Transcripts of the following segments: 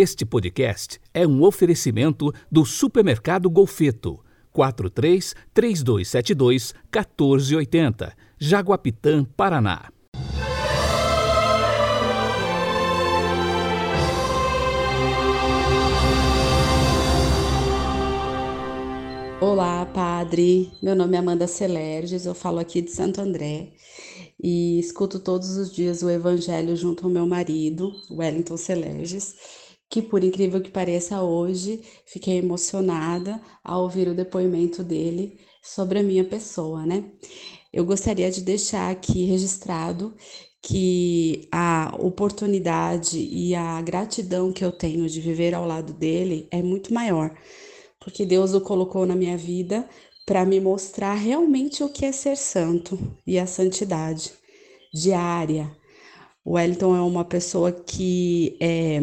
Este podcast é um oferecimento do Supermercado Golfeto. 43 3272 1480, Jaguapitã, Paraná. Olá, padre. Meu nome é Amanda Celerges, eu falo aqui de Santo André e escuto todos os dias o Evangelho junto ao meu marido, Wellington Celerges, que por incrível que pareça hoje fiquei emocionada ao ouvir o depoimento dele sobre a minha pessoa, né? Eu gostaria de deixar aqui registrado que a oportunidade e a gratidão que eu tenho de viver ao lado dele é muito maior, porque Deus o colocou na minha vida para me mostrar realmente o que é ser santo e a santidade diária. O Wellington é uma pessoa que é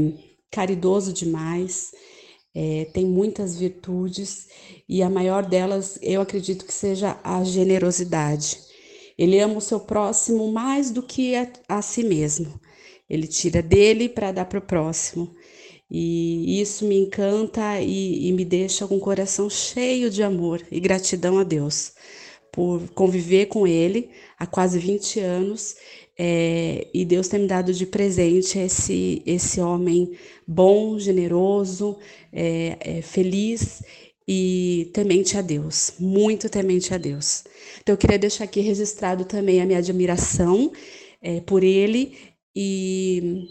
caridoso demais, é, tem muitas virtudes e a maior delas eu acredito que seja a generosidade. Ele ama o seu próximo mais do que a, a si mesmo. Ele tira dele para dar para o próximo. E isso me encanta e, e me deixa com o coração cheio de amor e gratidão a Deus por conviver com ele há quase 20 anos é, e Deus tem me dado de presente esse, esse homem bom, generoso, é, é, feliz e temente a Deus, muito temente a Deus. Então eu queria deixar aqui registrado também a minha admiração é, por ele e,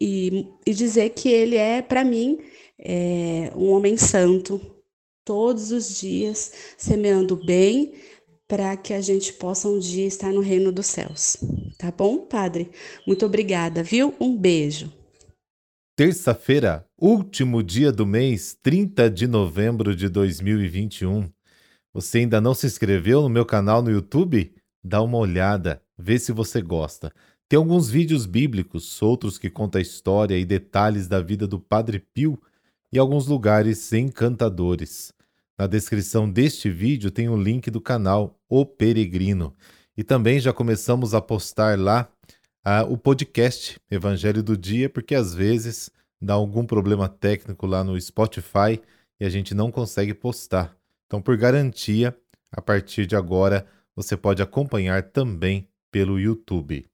e, e, dizer que ele é, para mim, é, um homem santo, todos os dias, semeando bem, para que a gente possa um dia estar no reino dos céus. Tá bom, Padre? Muito obrigada, viu? Um beijo. Terça-feira, último dia do mês, 30 de novembro de 2021. Você ainda não se inscreveu no meu canal no YouTube? Dá uma olhada, vê se você gosta. Tem alguns vídeos bíblicos, outros que contam a história e detalhes da vida do Padre Pio e alguns lugares encantadores. Na descrição deste vídeo tem o link do canal O Peregrino. E também já começamos a postar lá uh, o podcast Evangelho do Dia, porque às vezes dá algum problema técnico lá no Spotify e a gente não consegue postar. Então, por garantia, a partir de agora você pode acompanhar também pelo YouTube.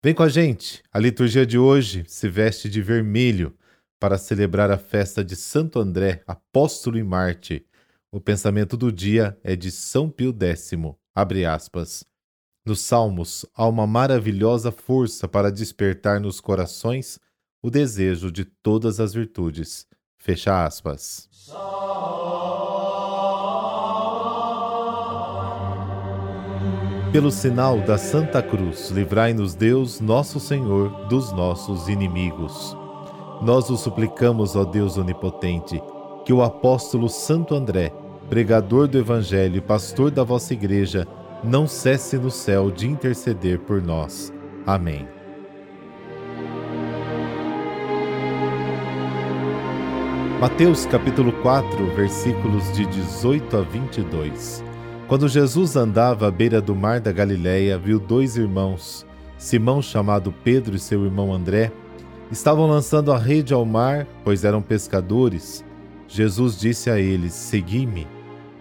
Vem com a gente! A liturgia de hoje se veste de vermelho para celebrar a festa de Santo André, apóstolo e Marte o pensamento do dia é de São Pio X, abre aspas. Nos Salmos há uma maravilhosa força para despertar nos corações o desejo de todas as virtudes. Fecha aspas. Pelo sinal da Santa Cruz, livrai-nos Deus, nosso Senhor, dos nossos inimigos. Nós o suplicamos, ó Deus onipotente, que o apóstolo Santo André, pregador do Evangelho e pastor da vossa Igreja, não cesse no céu de interceder por nós. Amém. Mateus capítulo 4, versículos de 18 a 22. Quando Jesus andava à beira do mar da Galiléia, viu dois irmãos, Simão chamado Pedro e seu irmão André, estavam lançando a rede ao mar, pois eram pescadores. Jesus disse a eles: Segui-me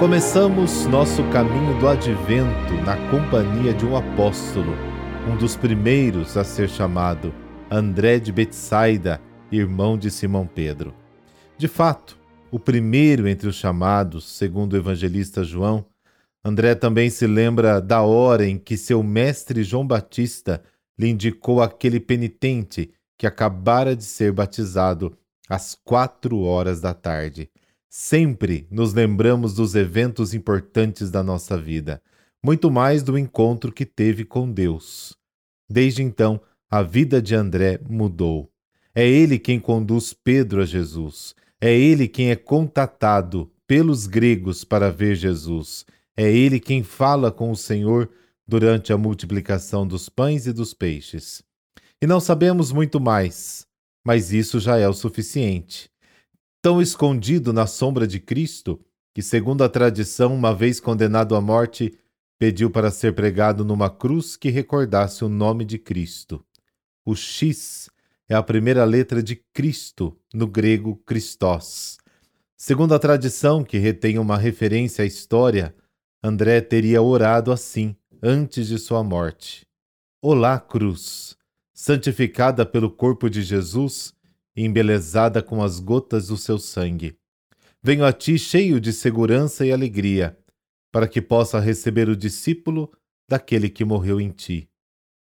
Começamos nosso caminho do advento na companhia de um apóstolo, um dos primeiros a ser chamado, André de Betsaida, irmão de Simão Pedro. De fato, o primeiro entre os chamados, segundo o evangelista João, André também se lembra da hora em que seu mestre João Batista lhe indicou aquele penitente que acabara de ser batizado às quatro horas da tarde. Sempre nos lembramos dos eventos importantes da nossa vida, muito mais do encontro que teve com Deus. Desde então, a vida de André mudou. É ele quem conduz Pedro a Jesus. É ele quem é contatado pelos gregos para ver Jesus. É ele quem fala com o Senhor durante a multiplicação dos pães e dos peixes. E não sabemos muito mais, mas isso já é o suficiente. Tão escondido na sombra de Cristo, que, segundo a tradição, uma vez condenado à morte, pediu para ser pregado numa cruz que recordasse o nome de Cristo. O X é a primeira letra de Cristo, no grego Christos. Segundo a tradição, que retém uma referência à história, André teria orado assim antes de sua morte: Olá, cruz, santificada pelo corpo de Jesus embelezada com as gotas do seu sangue. Venho a ti cheio de segurança e alegria para que possa receber o discípulo daquele que morreu em ti.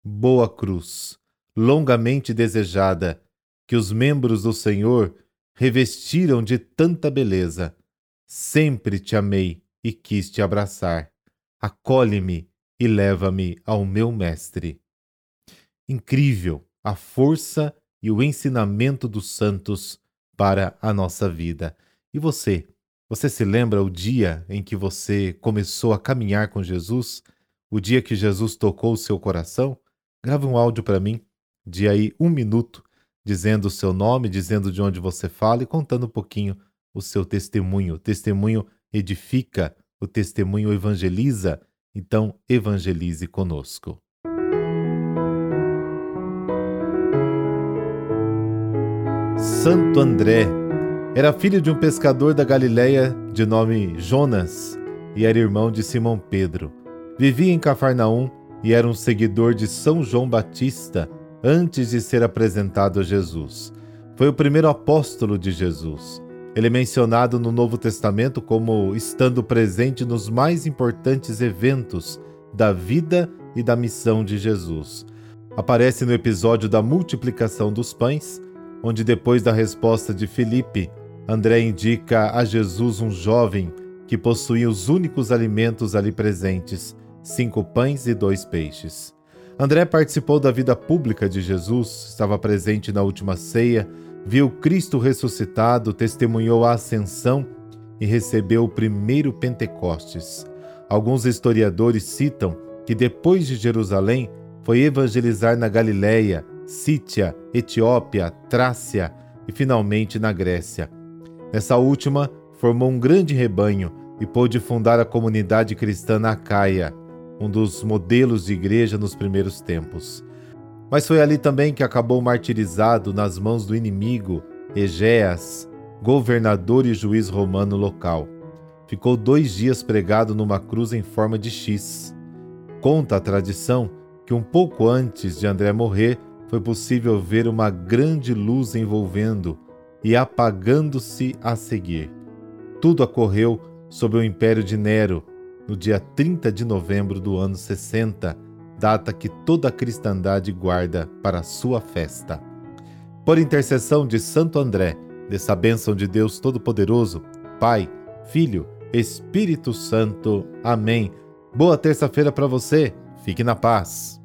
Boa cruz, longamente desejada, que os membros do Senhor revestiram de tanta beleza. Sempre te amei e quis te abraçar. Acolhe-me e leva-me ao meu Mestre. Incrível a força e o ensinamento dos santos para a nossa vida. E você? Você se lembra o dia em que você começou a caminhar com Jesus? O dia que Jesus tocou o seu coração? Grave um áudio para mim, de aí um minuto, dizendo o seu nome, dizendo de onde você fala e contando um pouquinho o seu testemunho. O testemunho edifica, o testemunho evangeliza, então evangelize conosco. Santo André era filho de um pescador da Galiléia de nome Jonas e era irmão de Simão Pedro. Vivia em Cafarnaum e era um seguidor de São João Batista antes de ser apresentado a Jesus. Foi o primeiro apóstolo de Jesus. Ele é mencionado no Novo Testamento como estando presente nos mais importantes eventos da vida e da missão de Jesus. Aparece no episódio da multiplicação dos pães, onde depois da resposta de Filipe, André indica a Jesus um jovem que possuía os únicos alimentos ali presentes, cinco pães e dois peixes. André participou da vida pública de Jesus, estava presente na última ceia, viu Cristo ressuscitado, testemunhou a ascensão e recebeu o primeiro Pentecostes. Alguns historiadores citam que depois de Jerusalém foi evangelizar na Galiléia, Sítia, Etiópia, Trácia e finalmente na Grécia. Essa última formou um grande rebanho e pôde fundar a comunidade cristã na Caia, um dos modelos de igreja nos primeiros tempos. Mas foi ali também que acabou martirizado nas mãos do inimigo, Egéas, governador e juiz romano local. Ficou dois dias pregado numa cruz em forma de X. Conta a tradição que um pouco antes de André morrer, foi possível ver uma grande luz envolvendo e apagando-se a seguir. Tudo ocorreu sob o império de Nero, no dia 30 de novembro do ano 60, data que toda a cristandade guarda para sua festa. Por intercessão de Santo André, dessa bênção de Deus Todo-Poderoso, Pai, Filho, Espírito Santo. Amém. Boa terça-feira para você. Fique na paz.